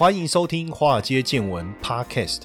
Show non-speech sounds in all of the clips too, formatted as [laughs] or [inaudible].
欢迎收听《华尔街见闻》Podcast。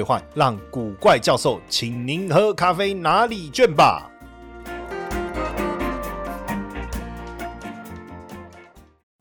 让古怪教授请您喝咖啡拿礼券吧。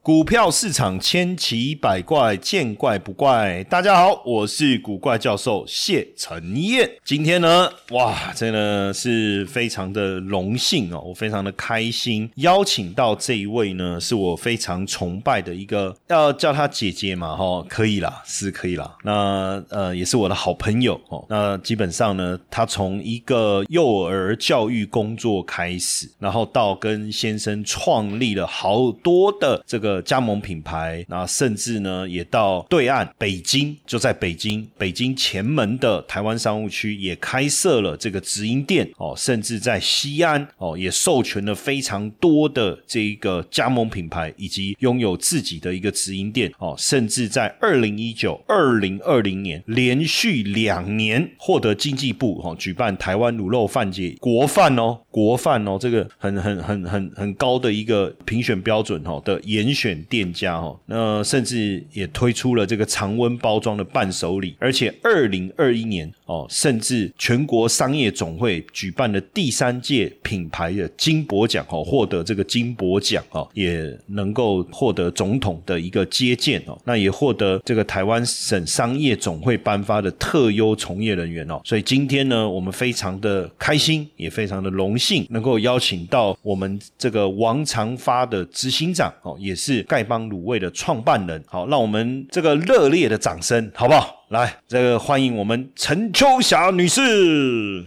股票市场千奇百怪，见怪不怪。大家好，我是古怪教授谢承彦。今天呢，哇，真的是非常的荣幸哦，我非常的开心，邀请到这一位呢，是我非常崇拜的一个，要叫她姐姐嘛，哈，可以啦，是可以啦。那呃，也是我的好朋友哦。那基本上呢，她从一个幼儿教育工作开始，然后到跟先生创立了好多的这个。加盟品牌，那甚至呢，也到对岸北京，就在北京，北京前门的台湾商务区也开设了这个直营店哦，甚至在西安哦，也授权了非常多的这一个加盟品牌，以及拥有自己的一个直营店哦，甚至在二零一九、二零二零年连续两年获得经济部哦举办台湾卤肉饭节国饭哦，国饭哦，这个很很很很很高的一个评选标准哦的严。选店家哦，那甚至也推出了这个常温包装的伴手礼，而且二零二一年哦，甚至全国商业总会举办的第三届品牌的金箔奖哦，获得这个金箔奖哦，也能够获得总统的一个接见哦，那也获得这个台湾省商业总会颁发的特优从业人员哦，所以今天呢，我们非常的开心，也非常的荣幸，能够邀请到我们这个王长发的执行长哦，也是。是丐帮卤味的创办人，好，让我们这个热烈的掌声，好不好？来，这个欢迎我们陈秋霞女士。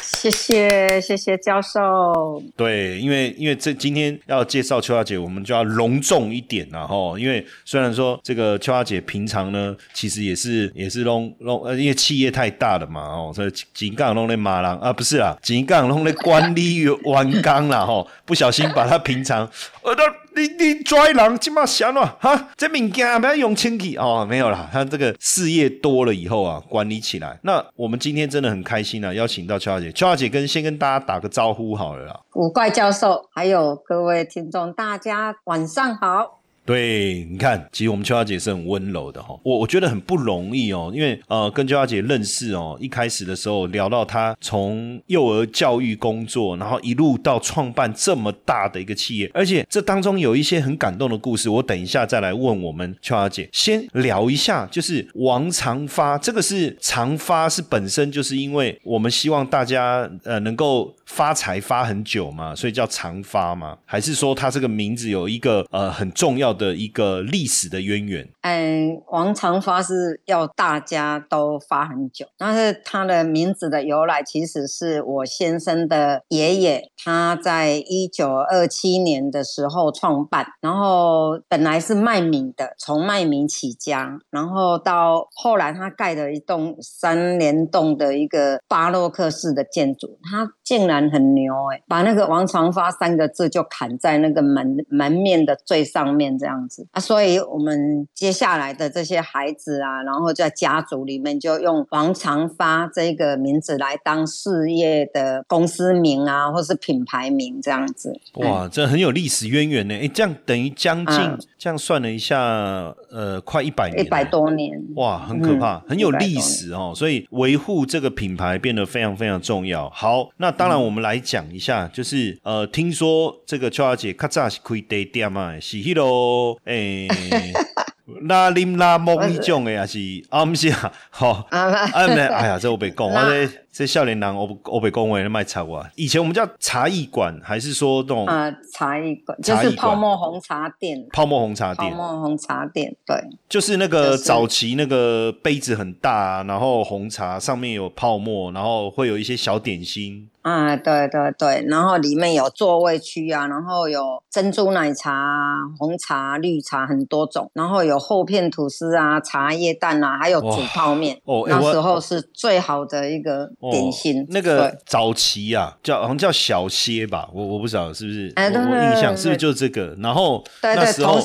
谢谢谢谢教授。对，因为因为这今天要介绍秋华姐，我们就要隆重一点了哈。因为虽然说这个秋华姐平常呢，其实也是也是弄弄呃，因为企业太大了嘛哦，所以井杠弄的马郎啊，不是啊，井杠弄的管理完刚了哈，不小心把她平常呃的。你你拽人起码想了哈？这物件不要用清气哦，没有啦。他这个事业多了以后啊，管理起来。那我们今天真的很开心啊，邀请到邱小姐。邱小姐跟先跟大家打个招呼好了啦。五怪教授，还有各位听众，大家晚上好。对，你看，其实我们秋花姐是很温柔的哈，我我觉得很不容易哦，因为呃，跟秋花姐认识哦，一开始的时候聊到她从幼儿教育工作，然后一路到创办这么大的一个企业，而且这当中有一些很感动的故事，我等一下再来问我们秋花姐。先聊一下，就是王长发，这个是长发是本身就是因为我们希望大家呃能够发财发很久嘛，所以叫长发嘛，还是说他这个名字有一个呃很重要？的一个历史的渊源。嗯，王长发是要大家都发很久，但是他的名字的由来其实是我先生的爷爷，他在一九二七年的时候创办，然后本来是卖米的，从卖米起家，然后到后来他盖了一栋三联栋的一个巴洛克式的建筑，他竟然很牛哎，把那个王长发三个字就砍在那个门门面的最上面。这样子啊，所以我们接下来的这些孩子啊，然后在家族里面就用王长发这个名字来当事业的公司名啊，或是品牌名这样子。哇，这很有历史渊源呢！哎，这样等于将近这样算了一下，呃，快一百年，一百多年。哇，很可怕，很有历史哦。所以维护这个品牌变得非常非常重要。好，那当然我们来讲一下，就是呃，听说这个秋小姐咔嚓是开地店嘛，是迄咯。[laughs] 诶，拉林拉木呢种的，也是啊，不是啊，好 [laughs] 啊，没，哎呀，这我别讲，我这这少年人，我我别讲话卖茶啊。以前我们叫茶艺馆，还是说这种啊，茶艺馆就是泡沫红茶店，泡沫红茶店，泡沫红茶店，对，就是那个早期那个杯子很大，然后红茶上面有泡沫，然后会有一些小点心。啊，对对对，然后里面有座位区啊，然后有珍珠奶茶、红茶、绿茶很多种，然后有厚片吐司啊、茶叶蛋啊，还有煮泡面。哦，那时候是最好的一个点心。那个早期啊，叫好像叫小歇吧，我我不知道是不是。哎，我印象是不是就这个？然后那时候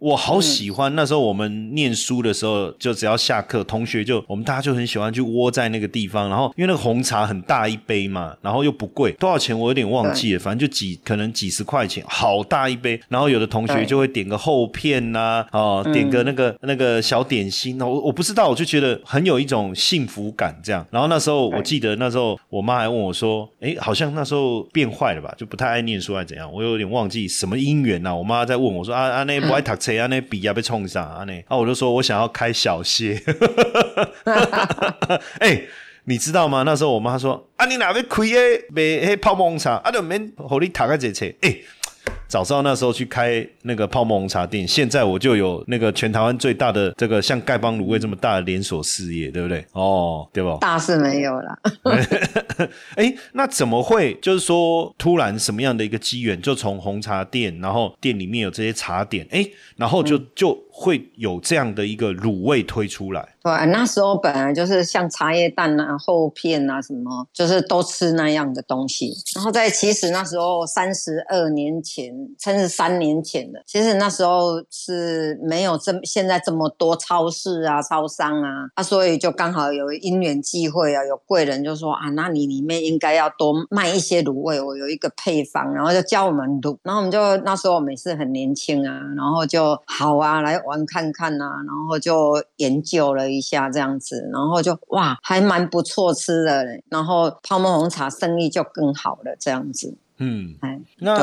我好喜欢。那时候我们念书的时候，就只要下课，同学就我们大家就很喜欢去窝在那个地方。然后因为那个红茶很大一杯嘛，然后又不贵，多少钱我有点忘记了，反正就几可能几十块钱，好大一杯。然后有的同学就会点个厚片呐，哦，点个那个那个小点心。我我不知道，我就觉得很有一种幸福感这样。然后那时候我记得那时候我妈还问我说：“哎，好像那时候变坏了吧？就不太爱念书还是怎样？”我有点忘记什么因缘呐。我妈在问我说：“啊啊，那不爱读册 [laughs] 啊，那笔啊被冲上啊那？”啊，我就说我想要开小歇。[laughs] 哎，你知道吗？那时候我妈说：“啊，你哪边开诶？卖迄泡沫红茶啊，就免互你读个这册。”哎。早知道那时候去开那个泡沫红茶店，现在我就有那个全台湾最大的这个像丐帮卤味这么大的连锁事业，对不对？哦，对不？大是没有了。[laughs] 哎，那怎么会？就是说，突然什么样的一个机缘，就从红茶店，然后店里面有这些茶点，哎，然后就就。会有这样的一个卤味推出来，对，那时候本来就是像茶叶蛋啊、厚片啊什么，就是都吃那样的东西。然后在其实那时候三十二年前，甚至三年前的，其实那时候是没有这现在这么多超市啊、超商啊，啊，所以就刚好有因缘际会啊，有贵人就说啊，那你里面应该要多卖一些卤味，我有一个配方，然后就教我们卤。然后我们就那时候我们也是很年轻啊，然后就好啊来。玩看看啊，然后就研究了一下这样子，然后就哇，还蛮不错吃的，然后泡沫红茶生意就更好了这样子。嗯，哎，那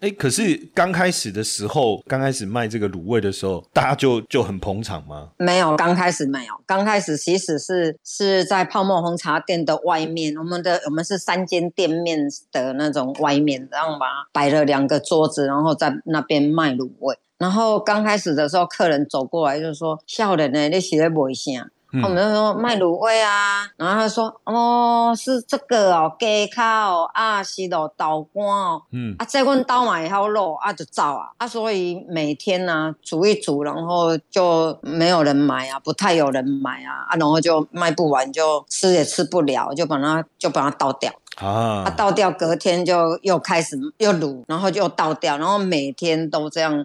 哎，可是刚开始的时候，刚开始卖这个卤味的时候，大家就就很捧场吗？没有，刚开始没有，刚开始其实是是在泡沫红茶店的外面，我们的我们是三间店面的那种外面，然后把摆了两个桌子，然后在那边卖卤味。然后刚开始的时候，客人走过来就说：“笑人呢，你是在卖啥？”我们就说卖卤味啊。然后他说：“哦，是这个哦，鸡卡哦，啊是咯，豆干哦，嗯，啊这阮倒买好肉啊就造啊，啊所以每天呢煮一煮，然后就没有人买啊，不太有人买啊，啊然后就卖不完，就吃也吃不了，就把它就把它倒掉。”啊，倒掉，隔天就又开始又卤，然后就倒掉，然后每天都这样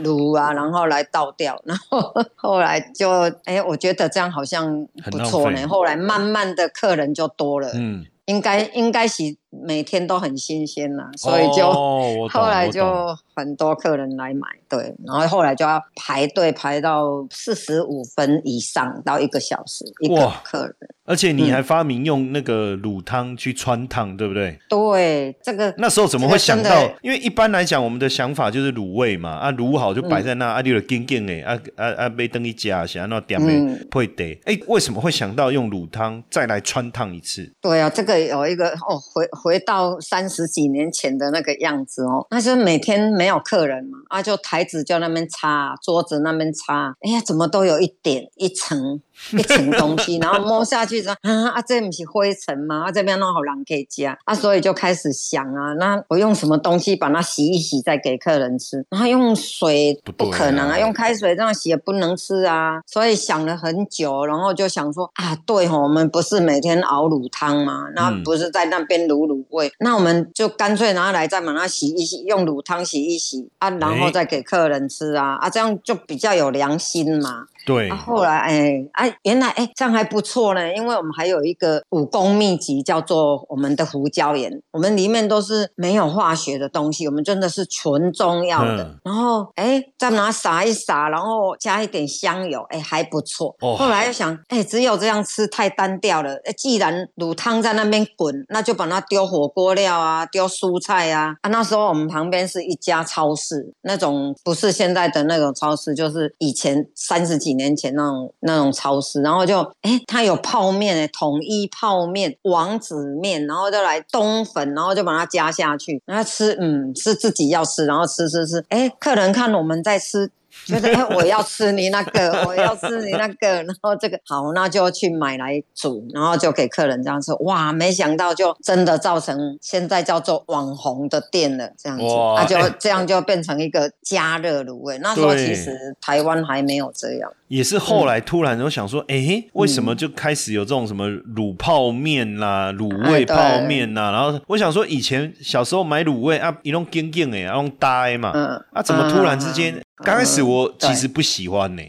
卤啊，然后来倒掉，然后后来就哎，我觉得这样好像不错呢。后来慢慢的客人就多了，嗯，应该应该是每天都很新鲜了，所以就 [laughs] 后来就很多客人来买，对，然后后来就要排队排到四十五分以上到一个小时一个客人。而且你还发明用那个卤汤去穿烫，对不对？对，这个那时候怎么会想到？因为一般来讲，我们的想法就是卤味嘛，啊，卤好就摆在那，啊，就干干诶，啊啊啊，被灯一加，想要那点诶会得。哎，为什么会想到用卤汤再来穿烫一次？对啊，这个有一个哦，回回到三十几年前的那个样子哦，那是每天没有客人嘛，啊，就台子就那边擦，桌子那边擦，哎呀，怎么都有一点一层。[laughs] 一层东西，然后摸下去说啊啊，这不是灰尘吗？啊，这边弄好人可以加啊，所以就开始想啊，那我用什么东西把它洗一洗，再给客人吃？然后用水不可能啊，用开水这样洗也不能吃啊，所以想了很久，然后就想说啊，对哦，我们不是每天熬卤汤吗？那不是在那边卤卤味，那我们就干脆拿来再把它洗一洗，用卤汤洗一洗啊，然后再给客人吃啊啊，这样就比较有良心嘛。对，后来哎哎，原来哎这样还不错呢，因为我们还有一个武功秘籍叫做我们的胡椒盐，我们里面都是没有化学的东西，我们真的是纯中药的。然后哎再拿撒一撒，然后加一点香油，哎还不错。后来又想，哎只有这样吃太单调了，哎既然卤汤在那边滚，那就把它丢火锅料啊，丢蔬菜啊。啊那时候我们旁边是一家超市，那种不是现在的那种超市，就是以前三十几。几年前那种那种超市，然后就哎，它有泡面哎，统一泡面、王子面，然后就来冬粉，然后就把它加下去，然后吃，嗯，是自己要吃，然后吃吃吃，哎，客人看我们在吃。觉得哎，我要吃你那个，我要吃你那个，然后这个好，那就去买来煮，然后就给客人这样吃。哇，没想到就真的造成现在叫做网红的店了，这样子，那就这样就变成一个加热卤味。那时候其实台湾还没有这样。也是后来突然就想说，哎，为什么就开始有这种什么卤泡面啦、卤味泡面呐？然后我想说，以前小时候买卤味啊，一弄干干哎，弄呆嘛，啊，怎么突然之间？刚开始我其实不喜欢呢，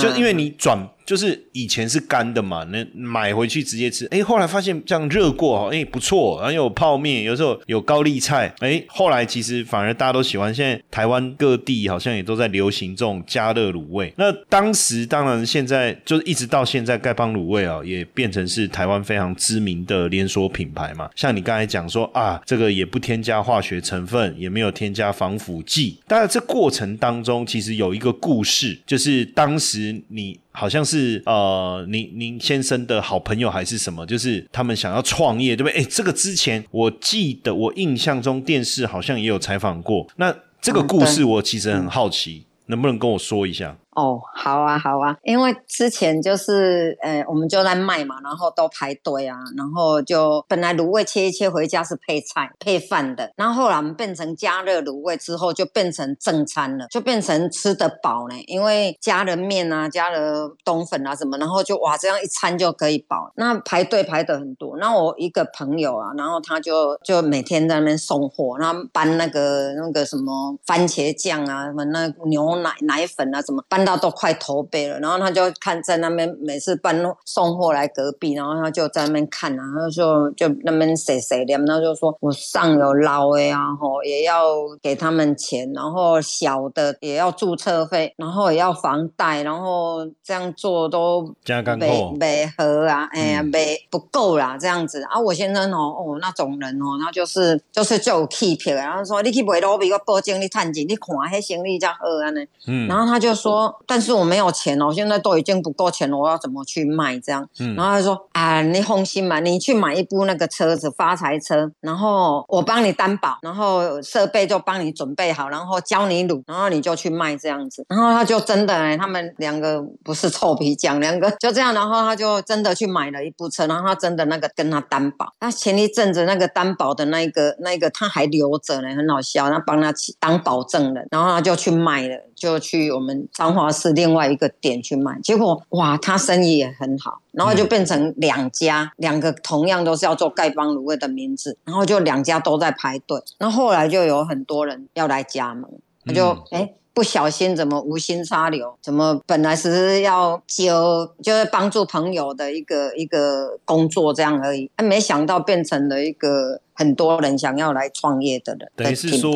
就因为你转。就是以前是干的嘛，那买回去直接吃。哎，后来发现这样热过哦，哎不错，然后有泡面，有时候有高丽菜。哎，后来其实反而大家都喜欢。现在台湾各地好像也都在流行这种加热卤味。那当时当然现在就是一直到现在，丐帮卤味啊也变成是台湾非常知名的连锁品牌嘛。像你刚才讲说啊，这个也不添加化学成分，也没有添加防腐剂。当然这过程当中其实有一个故事，就是当时你。好像是呃，您您先生的好朋友还是什么？就是他们想要创业，对不对？哎，这个之前我记得我印象中电视好像也有采访过。那这个故事我其实很好奇，能不能跟我说一下？哦，好啊，好啊，因为之前就是，呃，我们就在卖嘛，然后都排队啊，然后就本来卤味切一切回家是配菜配饭的，然后后来我们变成加热卤味之后就变成正餐了，就变成吃得饱呢，因为加了面啊，加了冬粉啊什么，然后就哇这样一餐就可以饱。那排队排的很多，那我一个朋友啊，然后他就就每天在那边送货，然后搬那个那个什么番茄酱啊，什么那牛奶奶粉啊，什么搬。到都快头背了，然后他就看在那边每次搬送货来隔壁，然后他就在那边看啊，他就就那边谁谁的，然后就说我上有老的啊，吼也要给他们钱，然后小的也要注册费，然后也要房贷，然后这样做都没没合啊，哎呀没不够啦，这样子。啊，我先生哦哦那种人哦，然后就是就是就有 keep，然后说你去买罗比我保证你赚钱，你看那生意才好安呢，嗯，然后他就说。但是我没有钱哦，现在都已经不够钱了，我要怎么去卖这样？然后他说：“啊，你放心嘛，你去买一部那个车子，发财车，然后我帮你担保，然后设备就帮你准备好，然后教你卤，然后你就去卖这样子。”然后他就真的，他们两个不是臭皮匠，两个就这样，然后他就真的去买了一部车，然后他真的那个跟他担保。那前一阵子那个担保的那个那个他还留着呢，很好笑，他帮他当保证人，然后他就去卖了。就去我们彰化市另外一个点去卖，结果哇，他生意也很好，然后就变成两家，两个同样都是要做丐帮卤味的名字，然后就两家都在排队，那后后来就有很多人要来加盟，他就哎。不小心怎么无心插柳？怎么本来是要就就是帮助朋友的一个一个工作这样而已，没想到变成了一个很多人想要来创业的人，等于是说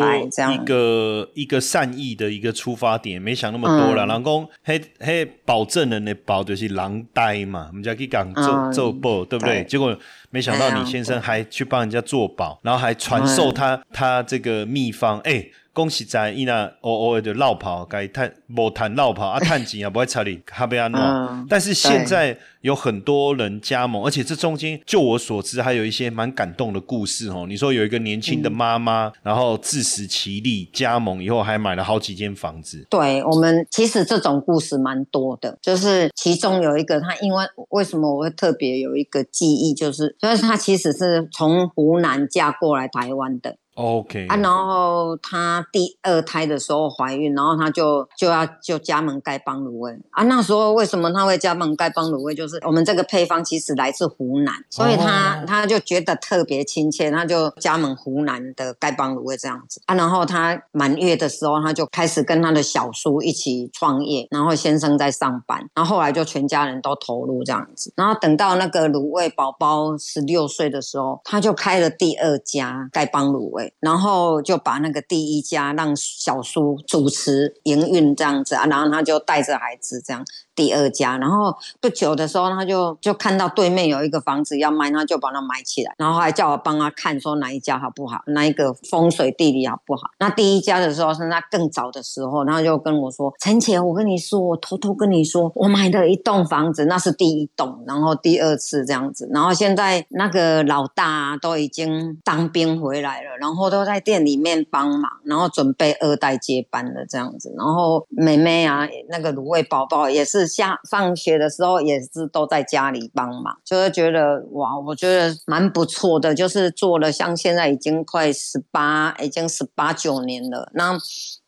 一个一个善意的一个出发点，没想那么多了。老公，嘿嘿，保证人的保就是狼呆嘛，我们家可以讲做做保，对不对？结果没想到你先生还去帮人家做保，然后还传授他他这个秘方，哎。恭喜在伊那偶尔就绕跑，该探无谈绕跑啊，[laughs] 探钱啊，不会差你哈贝安诺。但是现在有很多人加盟，而且这中间，就我所知，还有一些蛮感动的故事哦。你说有一个年轻的妈妈，然后自食其力加盟以后，还买了好几间房子。对我们其实这种故事蛮多的，就是其中有一个，他因为为什么我会特别有一个记忆，就是就是他其实是从湖南嫁过来台湾的。OK 啊，然后她第二胎的时候怀孕，然后她就就要就加盟丐帮卤味啊。那时候为什么她会加盟丐帮卤味？就是我们这个配方其实来自湖南，所以她她就觉得特别亲切，她就加盟湖南的丐帮卤味这样子啊。然后她满月的时候，她就开始跟她的小叔一起创业，然后先生在上班，然后后来就全家人都投入这样子。然后等到那个卤味宝宝十六岁的时候，她就开了第二家丐帮卤味。然后就把那个第一家让小叔主持营运这样子啊，然后他就带着孩子这样。第二家，然后不久的时候，他就就看到对面有一个房子要卖，他就把它买起来，然后还叫我帮他看说哪一家好不好，哪一个风水地理好不好。那第一家的时候是他更早的时候，他就跟我说：“陈姐，我跟你说，我偷偷跟你说，我买的一栋房子，那是第一栋，然后第二次这样子，然后现在那个老大都已经当兵回来了，然后都在店里面帮忙，然后准备二代接班了这样子，然后妹妹啊，那个卤味宝宝也是下放学的时候也是都在家里帮忙，就是觉得哇，我觉得蛮不错的，就是做了像现在已经快十八，已经十八九年了，那。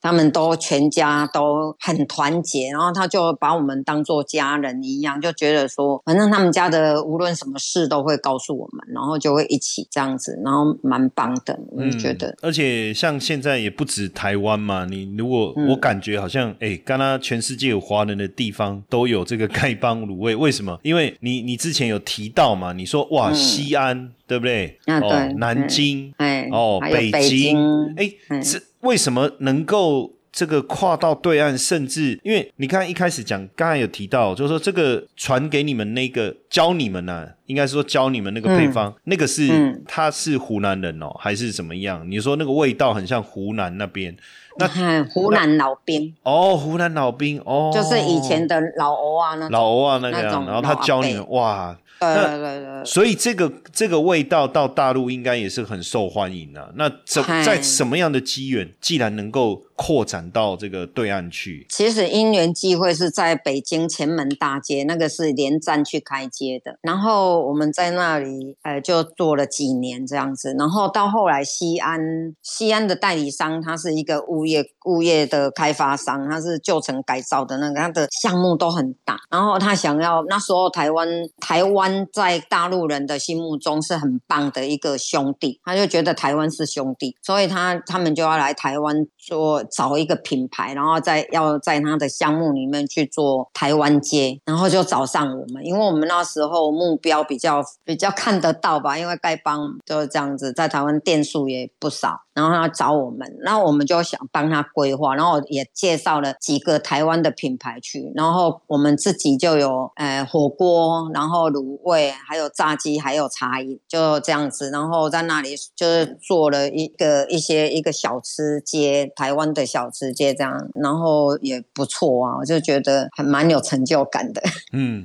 他们都全家都很团结，然后他就把我们当做家人一样，就觉得说，反正他们家的无论什么事都会告诉我们，然后就会一起这样子，然后蛮棒的，我就觉得。而且像现在也不止台湾嘛，你如果我感觉好像，哎，刚刚全世界有华人的地方都有这个丐帮卤味，为什么？因为你你之前有提到嘛，你说哇，西安对不对？哦，南京，哎，哦，北京，哎，这。为什么能够这个跨到对岸？甚至因为你看一开始讲，刚才有提到，就是说这个传给你们那个教你们呢，应该是说教你们那个配方，那个是他是湖南人哦，还是怎么样？你说那个味道很像湖南那边，那湖南老兵哦，湖南老兵哦，就是以前的老欧啊，那老欧啊那个样，然后他教你们哇。对对对，所以这个这个味道到大陆应该也是很受欢迎的。那怎在什么样的机缘，既然能够？扩展到这个对岸去，其实因缘际会是在北京前门大街，那个是连站去开街的。然后我们在那里，呃，就做了几年这样子。然后到后来，西安西安的代理商，他是一个物业物业的开发商，他是旧城改造的那个，他的项目都很大。然后他想要那时候台湾台湾在大陆人的心目中是很棒的一个兄弟，他就觉得台湾是兄弟，所以他他们就要来台湾说。找一个品牌，然后在要在他的项目里面去做台湾街，然后就找上我们，因为我们那时候目标比较比较看得到吧，因为丐帮就是这样子，在台湾店数也不少。然后他找我们，然后我们就想帮他规划，然后也介绍了几个台湾的品牌去，然后我们自己就有呃火锅，然后卤味，还有炸鸡，还有茶饮，就这样子，然后在那里就是做了一个一些一个小吃街，台湾的小吃街这样，然后也不错啊，我就觉得还蛮有成就感的。[laughs] 嗯。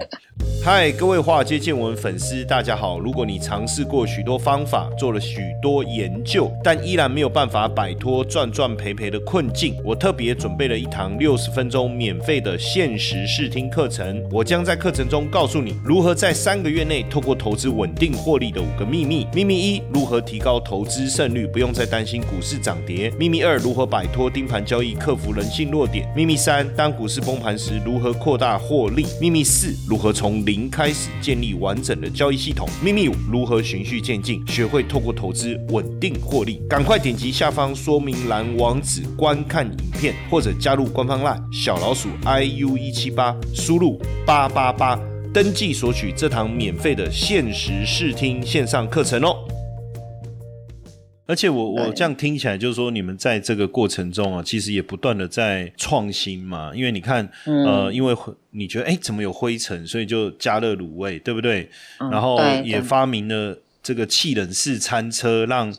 嗨，各位华尔街见闻粉丝，大家好。如果你尝试过许多方法，做了许多研究，但依然没有有办法摆脱赚赚赔赔的困境，我特别准备了一堂六十分钟免费的限时试听课程。我将在课程中告诉你如何在三个月内透过投资稳定获利的五个秘密。秘密一：如何提高投资胜率，不用再担心股市涨跌。秘密二：如何摆脱盯盘交易，克服人性弱点。秘密三：当股市崩盘时，如何扩大获利。秘密四：如何从零开始建立完整的交易系统。秘密五：如何循序渐进，学会透过投资稳定获利。赶快点击下方说明栏网址观看影片，或者加入官方 LINE 小老鼠 iu 一七八，输入八八八登记索取这堂免费的限时试听线上课程哦。而且我我这样听起来，就是说你们在这个过程中啊，其实也不断的在创新嘛。因为你看，呃，因为你觉得哎，怎么有灰尘，所以就加热卤味，对不对？然后也发明了这个气冷式餐车，让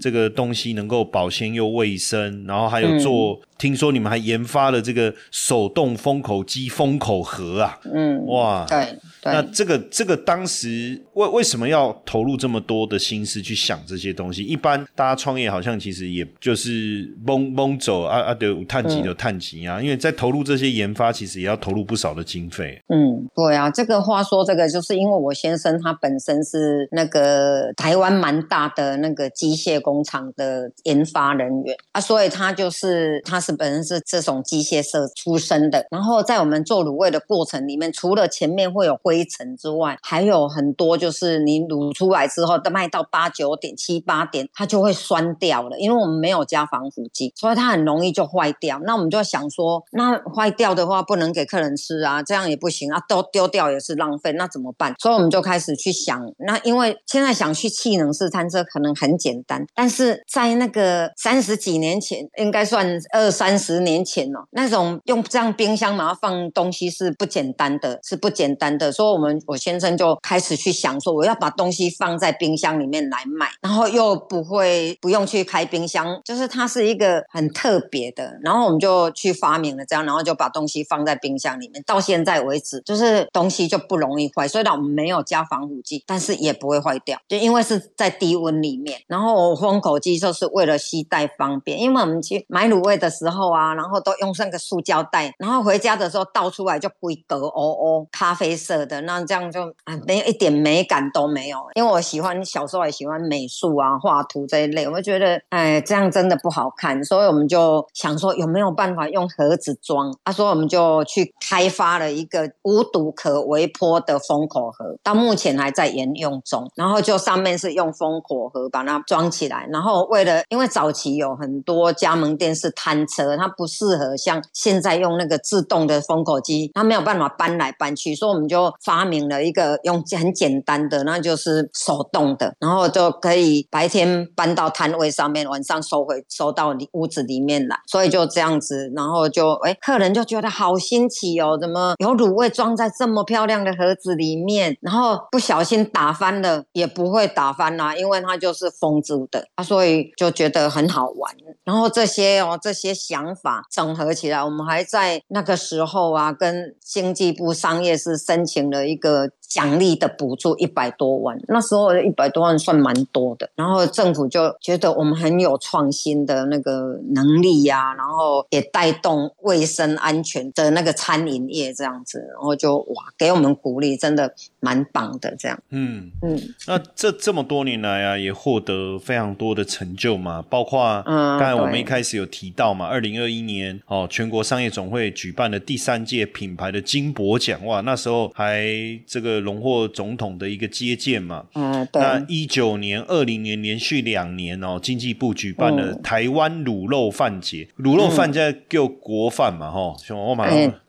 这个东西能够保鲜又卫生。然后还有做。听说你们还研发了这个手动封口机封口盒啊？嗯，哇，对，那这个这个当时为为什么要投入这么多的心思去想这些东西？一般大家创业好像其实也就是蒙蒙走啊啊，对，探级的探级啊，因为在投入这些研发，其实也要投入不少的经费。嗯，对啊，这个话说这个就是因为我先生他本身是那个台湾蛮大的那个机械工厂的研发人员啊，所以他就是他是。本身是这种机械社出身的，然后在我们做卤味的过程里面，除了前面会有灰尘之外，还有很多就是你卤出来之后，卖到八九点、七八点，它就会酸掉了，因为我们没有加防腐剂，所以它很容易就坏掉。那我们就想说，那坏掉的话不能给客人吃啊，这样也不行啊，都丢掉也是浪费，那怎么办？所以我们就开始去想，那因为现在想去气能式餐车可能很简单，但是在那个三十几年前，应该算二三十年前哦，那种用这样冰箱嘛放东西是不简单的，是不简单的。所以说我们我先生就开始去想说，我要把东西放在冰箱里面来卖，然后又不会不用去开冰箱，就是它是一个很特别的。然后我们就去发明了这样，然后就把东西放在冰箱里面，到现在为止，就是东西就不容易坏。虽然我们没有加防腐剂，但是也不会坏掉，就因为是在低温里面。然后封口机就是为了携带方便，因为我们去买卤味的时候啊，然后都用上个塑胶袋，然后回家的时候倒出来就不会得哦哦咖啡色的，那这样就啊没有一点美感都没有。因为我喜欢小时候也喜欢美术啊、画图这一类，我觉得哎这样真的不好看，所以我们就想说有没有办法用盒子装。他说我们就去开发了一个无毒可微波的封口盒，到目前还在沿用中。然后就上面是用封口盒把它装起来，然后为了因为早期有很多加盟店是摊车，它不适合像现在用那个自动的封口机，它没有办法搬来搬去，所以我们就发明了一个用很简单的，那就是手动的，然后就可以白天搬到摊位上面，晚上收回收到里屋子里面来，所以就这样子，然后就哎客人就觉得好新奇哦，怎么有卤味装在这么漂亮的盒子里面，然后不小心打翻了也不会打翻啦，因为它就是封住的。啊，所以就觉得很好玩。然后这些哦这些想法整合起来，我们还在那个时候啊，跟经济部商业司申请了一个。奖励的补助一百多万，那时候一百多万算蛮多的。然后政府就觉得我们很有创新的那个能力呀，然后也带动卫生安全的那个餐饮业这样子，然后就哇给我们鼓励，真的蛮棒的这样。嗯嗯，那这这么多年来啊，也获得非常多的成就嘛，包括刚才我们一开始有提到嘛，二零二一年哦，全国商业总会举办的第三届品牌的金箔奖，哇，那时候还这个。荣获总统的一个接见嘛，嗯，对。那一九年、二零年连续两年哦，经济部举办了台湾卤肉饭节，卤肉饭在叫国饭嘛，吼，像我嘛，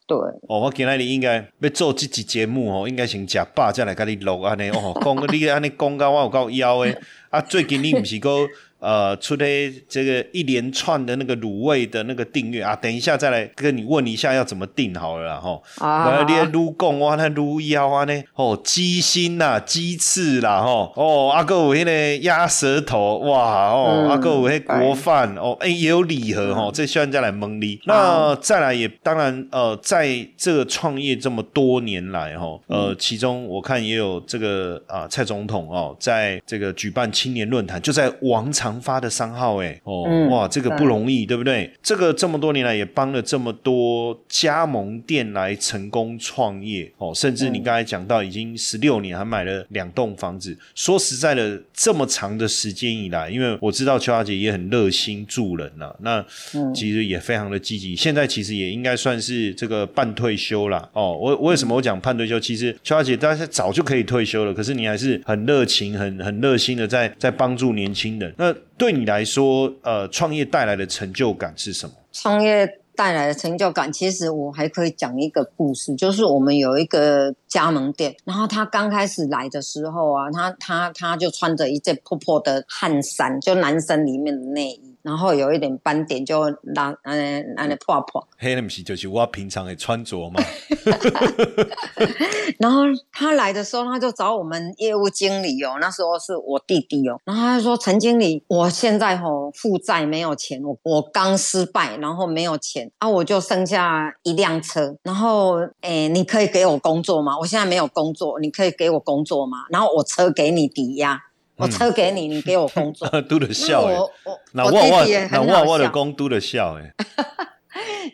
对。哦，我今日你应该要做这集节目哦，应该先食饱再来跟你录安尼哦，讲你安尼讲到我有够腰诶，啊，最近你唔是个。呃，出的这个一连串的那个卤味的那个订阅啊，等一下再来跟你问一下要怎么订好了啦哈。啊，你卤贡哇，那卤腰啊呢？哦，鸡心呐，鸡翅啦，吼，哦，阿哥有迄个鸭舌头，哇，哦，阿哥有迄锅饭，哦，哎，也有礼盒哈，这需要再来蒙你。那再来也当然，呃，在这个创业这么多年来哈，呃，其中我看也有这个啊，蔡总统哦，在这个举办青年论坛，就在王场。发的商号，哎，哦，哇，这个不容易，对不对？这个这么多年来也帮了这么多加盟店来成功创业，哦，甚至你刚才讲到已经十六年，还买了两栋房子。说实在的，这么长的时间以来，因为我知道邱小姐也很热心助人呐，那其实也非常的积极。现在其实也应该算是这个半退休了，哦，我为什么我讲半退休？其实邱小姐大家早就可以退休了，可是你还是很热情、很很热心的在在帮助年轻人。那对你来说，呃，创业带来的成就感是什么？创业带来的成就感，其实我还可以讲一个故事，就是我们有一个加盟店，然后他刚开始来的时候啊，他他他就穿着一件破破的汗衫，就男生里面的内衣。然后有一点斑点，就让嗯让你破破。黑那不是就是我平常的穿着嘛。[laughs] 然后他来的时候，他就找我们业务经理哦，那时候是我弟弟哦。然后他就说：“陈经理，我现在吼负债没有钱，我我刚失败，然后没有钱啊，我就剩下一辆车。然后诶，你可以给我工作吗？我现在没有工作，你可以给我工作吗？然后我车给你抵押。”我车给你，[laughs] 你给我工作，都得笑哎，那我我那我我的，工都得笑哎。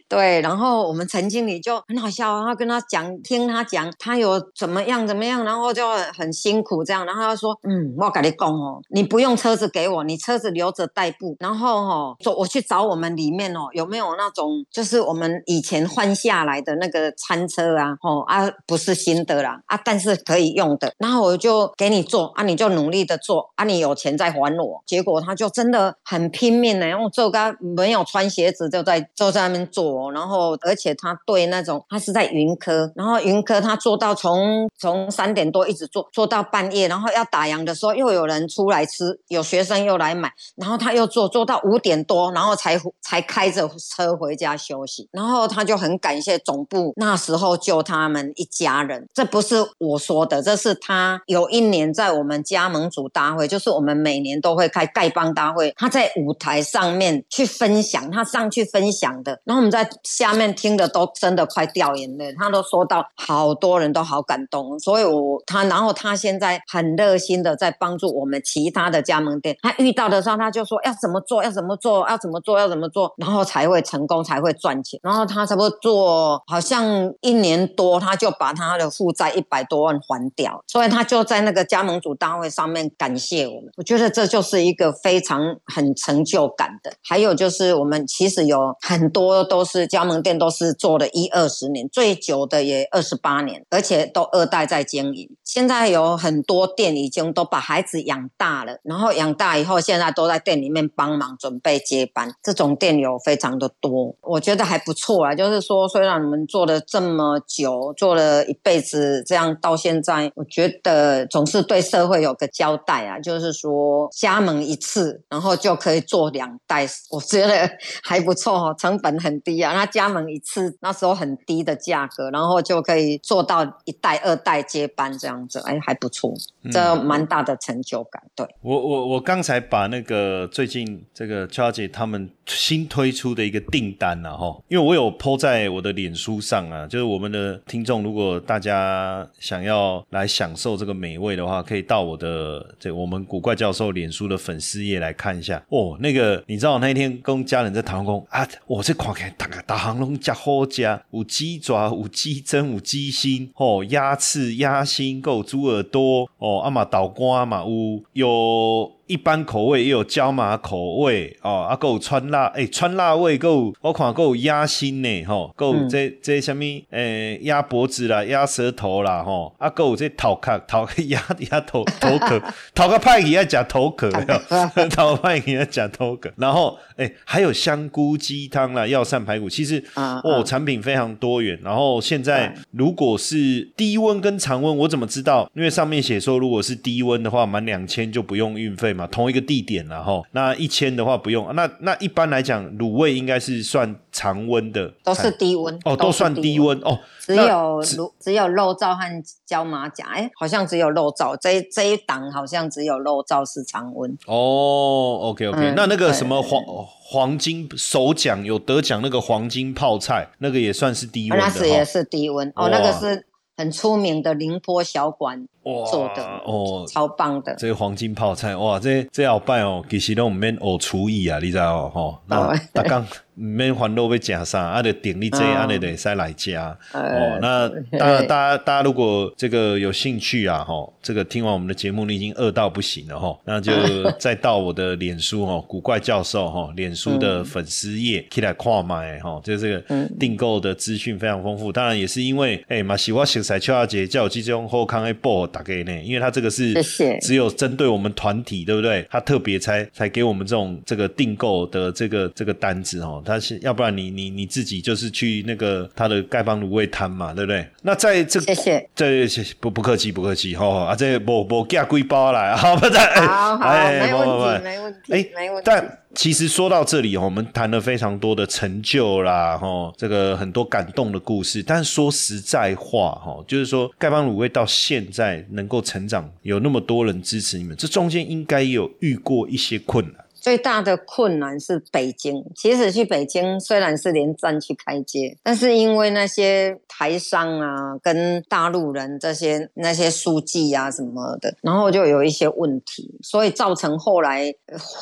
对，然后我们陈经理就很好笑，他跟他讲，听他讲，他有怎么样怎么样，然后就很辛苦这样，然后他说，嗯，我跟你讲哦，你不用车子给我，你车子留着代步，然后哈，说我去找我们里面哦，有没有那种就是我们以前换下来的那个餐车啊，哦啊，不是新的啦，啊，但是可以用的，然后我就给你做啊，你就努力的做啊，你有钱再还我。结果他就真的很拼命的，用做个没有穿鞋子就在就在那边做。然后而且他对那种他是在云科，然后云科他做到从从三点多一直做做到半夜，然后要打烊的时候又有人出来吃，有学生又来买，然后他又做做到五点多，然后才才开着车回家休息，然后他就很感谢总部那时候救他们一家人，这不是我说的，这是他有一年在我们加盟组大会，就是我们每年都会开丐帮大会，他在舞台上面去分享，他上去分享的，然后我们在下面听的都真的快掉眼泪，他都说到好多人都好感动，所以我他然后他现在很热心的在帮助我们其他的加盟店，他遇到的时候他就说要怎么做，要怎么做，要怎么做，要怎么做，然后才会成功，才会赚钱，然后他差不多做好像一年多，他就把他的负债一百多万还掉，所以他就在那个加盟组大会上面感谢我们，我觉得这就是一个非常很成就感的。还有就是我们其实有很多都是加盟店，都是做了一二十年，最久的也二十八年，而且都二代在经营。现在有很多店已经都把孩子养大了，然后养大以后，现在都在店里面帮忙准备接班，这种店有非常的多，我觉得还不错啊。就是说，虽然我们做了这么久，做了一辈子，这样到现在，我觉得总是对社会有个交代啊。就是说，加盟一次，然后就可以做两代，我觉得还不错哦，成本很低啊。那加盟一次，那时候很低的价格，然后就可以做到一代、二代接班这样子，哎，还不错，这蛮大的成就感。对我，我我刚才把那个最近这个乔小姐他们新推出的一个订单啊，哈，因为我有 po 在我的脸书上啊，就是我们的听众，如果大家想要来享受这个美味的话，可以到我的这我们古怪教授脸书的粉丝页来看一下哦。那个你知道那一天跟家人在讨论讲啊，我这看起来大大行龙食好食，有鸡爪，有鸡胗，有鸡心，哦，鸭翅、鸭心，有猪耳朵，哦，啊嘛豆干嘛，有有。一般口味也有椒麻口味哦，啊，够川辣，诶，川辣味够，我看够鸭心呢，吼，够这这什么，诶，鸭脖子啦，鸭舌头啦，吼，啊，够这头壳 [laughs] 头鸭鸭头头壳，头壳 [laughs] 派去要夹头壳，[laughs] 头派去要夹头壳，然后，诶，还有香菇鸡汤啦，药膳排骨，其实哦，产品非常多元。然后现在如果是低温跟常温，我怎么知道？因为上面写说，如果是低温的话，满两千就不用运费。同一个地点然后那一千的话不用，那那一般来讲卤味应该是算常温的，都是低温哦，都算低温。哦，只有卤只有肉燥和椒麻甲，哎，好像只有肉燥这这一档好像只有肉燥是常温。哦，OK OK，那那个什么黄黄金首奖有得奖那个黄金泡菜，那个也算是低温的，那是也是低温。哦，那个是很出名的宁波小馆。做的哦，超棒的！这个黄金泡菜哇，这这好办哦，其实都唔免学厨艺啊，你知道吼？那 [laughs] 大刚唔免烦恼要食啥，啊，就点你这样的得使来加哦。那 [laughs] 当然，大家大家如果这个有兴趣啊，吼，这个听完我们的节目，你已经饿到不行了吼，那就 [laughs] 再到我的脸书哦，古怪教授哈，脸书的粉丝页起来看买哈，就这个订购的资讯非常丰富。当然也是因为哎嘛，喜欢食材秋小姐叫我这种好康的报。打给呢，因为他这个是只有针对我们团体，对不对？他特别才才给我们这种这个订购的这个这个单子哦。他是要不然你你你自己就是去那个他的丐帮卤味摊嘛，对不对？那在这谢谢，这不不客气不客气，好好啊，这不不寄几包来，好不在，好好没问题没问题，哎没问题，但。其实说到这里，我们谈了非常多的成就啦，哈，这个很多感动的故事。但说实在话，哈，就是说丐帮卤味到现在能够成长，有那么多人支持你们，这中间应该有遇过一些困难。最大的困难是北京。其实去北京虽然是连站去开街，但是因为那些台商啊，跟大陆人这些那些书记啊什么的，然后就有一些问题，所以造成后来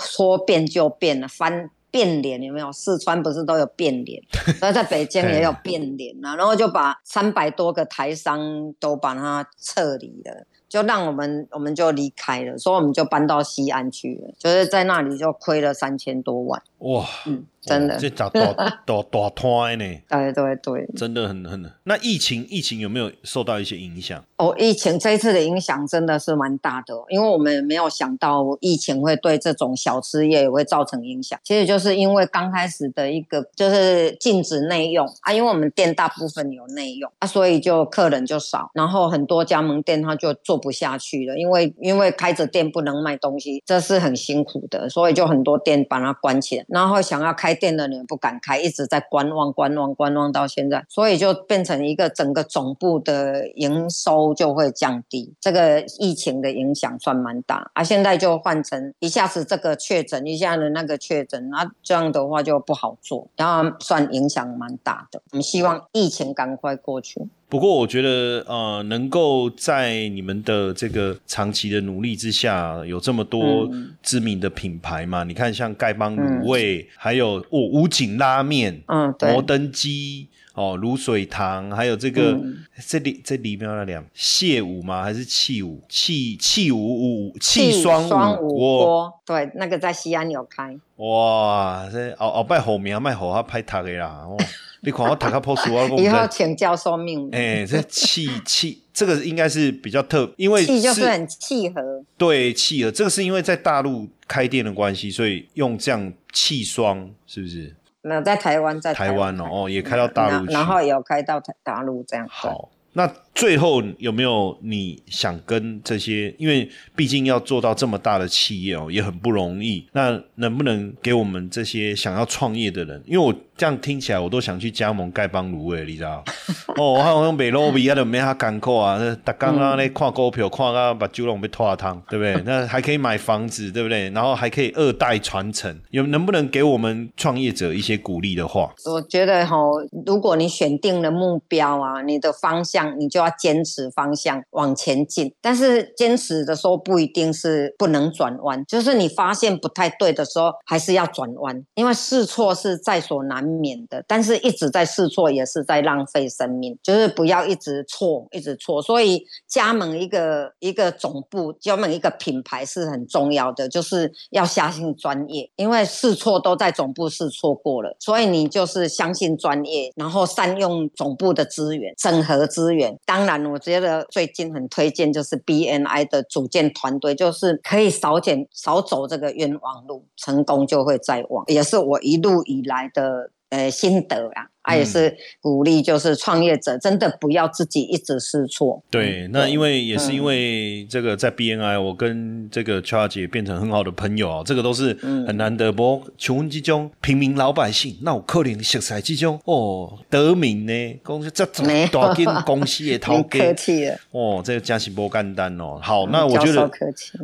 说变就变了，翻变脸有没有？四川不是都有变脸，[laughs] 所以在北京也有变脸啊，然后就把三百多个台商都把它撤离了。就让我们，我们就离开了，所以我们就搬到西安去了，就是在那里就亏了三千多万。哇，嗯。真的这大大大大团呢，对对对。真的很很。那疫情疫情有没有受到一些影响？哦，疫情这一次的影响真的是蛮大的，因为我们没有想到疫情会对这种小吃业也会造成影响。其实就是因为刚开始的一个就是禁止内用啊，因为我们店大部分有内用啊，所以就客人就少，然后很多加盟店他就做不下去了，因为因为开着店不能卖东西，这是很辛苦的，所以就很多店把它关起来，然后想要开店的人不敢开，一直在观望、观望、观望到现在，所以就变成一个整个总部的营收。就会降低，这个疫情的影响算蛮大啊。现在就换成一下子这个确诊，一下子那个确诊，那这样的话就不好做，然后算影响蛮大的。我们希望疫情赶快过去。不过我觉得，呃，能够在你们的这个长期的努力之下，有这么多知名的品牌嘛？你看，像丐帮卤味，还有哦武警拉面，嗯，摩登鸡。哦，卤水堂，还有这个这里这里面那两蟹五吗？还是气五气气五五气双五锅？对，那个在西安有开。哇，这哦哦，拜好名，卖好他拍塔的啦。哦，[laughs] 你看我塔卡 pose，我 [laughs] 以后请教授命。[laughs] 哎，这气气，这个应该是比较特，因为气就是很契合。对，契合，这个是因为在大陆开店的关系，所以用这样气霜，是不是？没有在台湾，在台湾哦，哦，也开到大陆然后也有开到台大陆这样。好，那最后有没有你想跟这些？因为毕竟要做到这么大的企业哦，也很不容易。那能不能给我们这些想要创业的人？因为我。这样听起来，我都想去加盟丐帮卤味，你知道？[laughs] 哦，我好像北罗比啊，都没啥艰苦啊。那大刚刚那跨股票，跨啊把酒拢被拖汤，对不对？那还可以买房子，对不对？然后还可以二代传承，有能不能给我们创业者一些鼓励的话？我觉得哈，如果你选定了目标啊，你的方向，你就要要坚持方向往前进。但是坚持的时候不一定是不能转弯，就是你发现不太对的时候，还是要转弯，因为试错是在所难。免的，但是一直在试错也是在浪费生命，就是不要一直错，一直错。所以加盟一个一个总部，加盟一个品牌是很重要的，就是要相信专业，因为试错都在总部试错过了，所以你就是相信专业，然后善用总部的资源，整合资源。当当然，我觉得最近很推荐就是 BNI 的组建团队，就是可以少减少走这个冤枉路，成功就会在望，也是我一路以来的。呃，心得啊啊。他也是鼓励，就是创业者真的不要自己一直试错。对，那因为也是因为这个在 BNI，我跟这个邱小姐变成很好的朋友啊，这个都是很难得。不过，求问之中，平民老百姓，那我可能食材之中哦得名呢，公司这大间公司也太 [laughs] 客气了哦，这个加是不简单哦。好，那我觉得，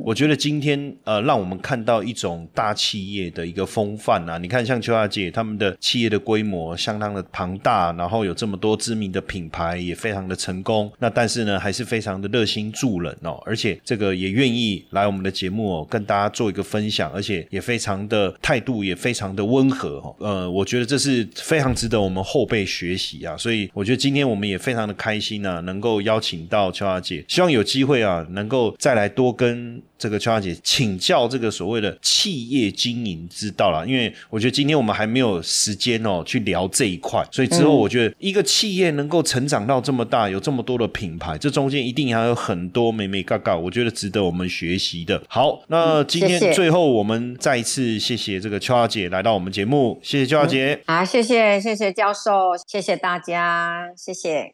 我觉得今天呃，让我们看到一种大企业的一个风范啊。你看，像邱小姐他们的企业的规模相当的。庞大，然后有这么多知名的品牌，也非常的成功。那但是呢，还是非常的热心助人哦，而且这个也愿意来我们的节目哦，跟大家做一个分享，而且也非常的态度也非常的温和哦。呃，我觉得这是非常值得我们后辈学习啊。所以我觉得今天我们也非常的开心呢，能够邀请到邱小姐，希望有机会啊，能够再来多跟。这个邱小姐请教这个所谓的企业经营之道啦，因为我觉得今天我们还没有时间哦去聊这一块，所以之后我觉得一个企业能够成长到这么大，有这么多的品牌，这中间一定还有很多美美嘎嘎，我觉得值得我们学习的。好，那今天最后我们再一次谢谢这个邱小姐来到我们节目，谢谢邱小姐。好，谢谢谢谢教授，谢谢大家，谢谢。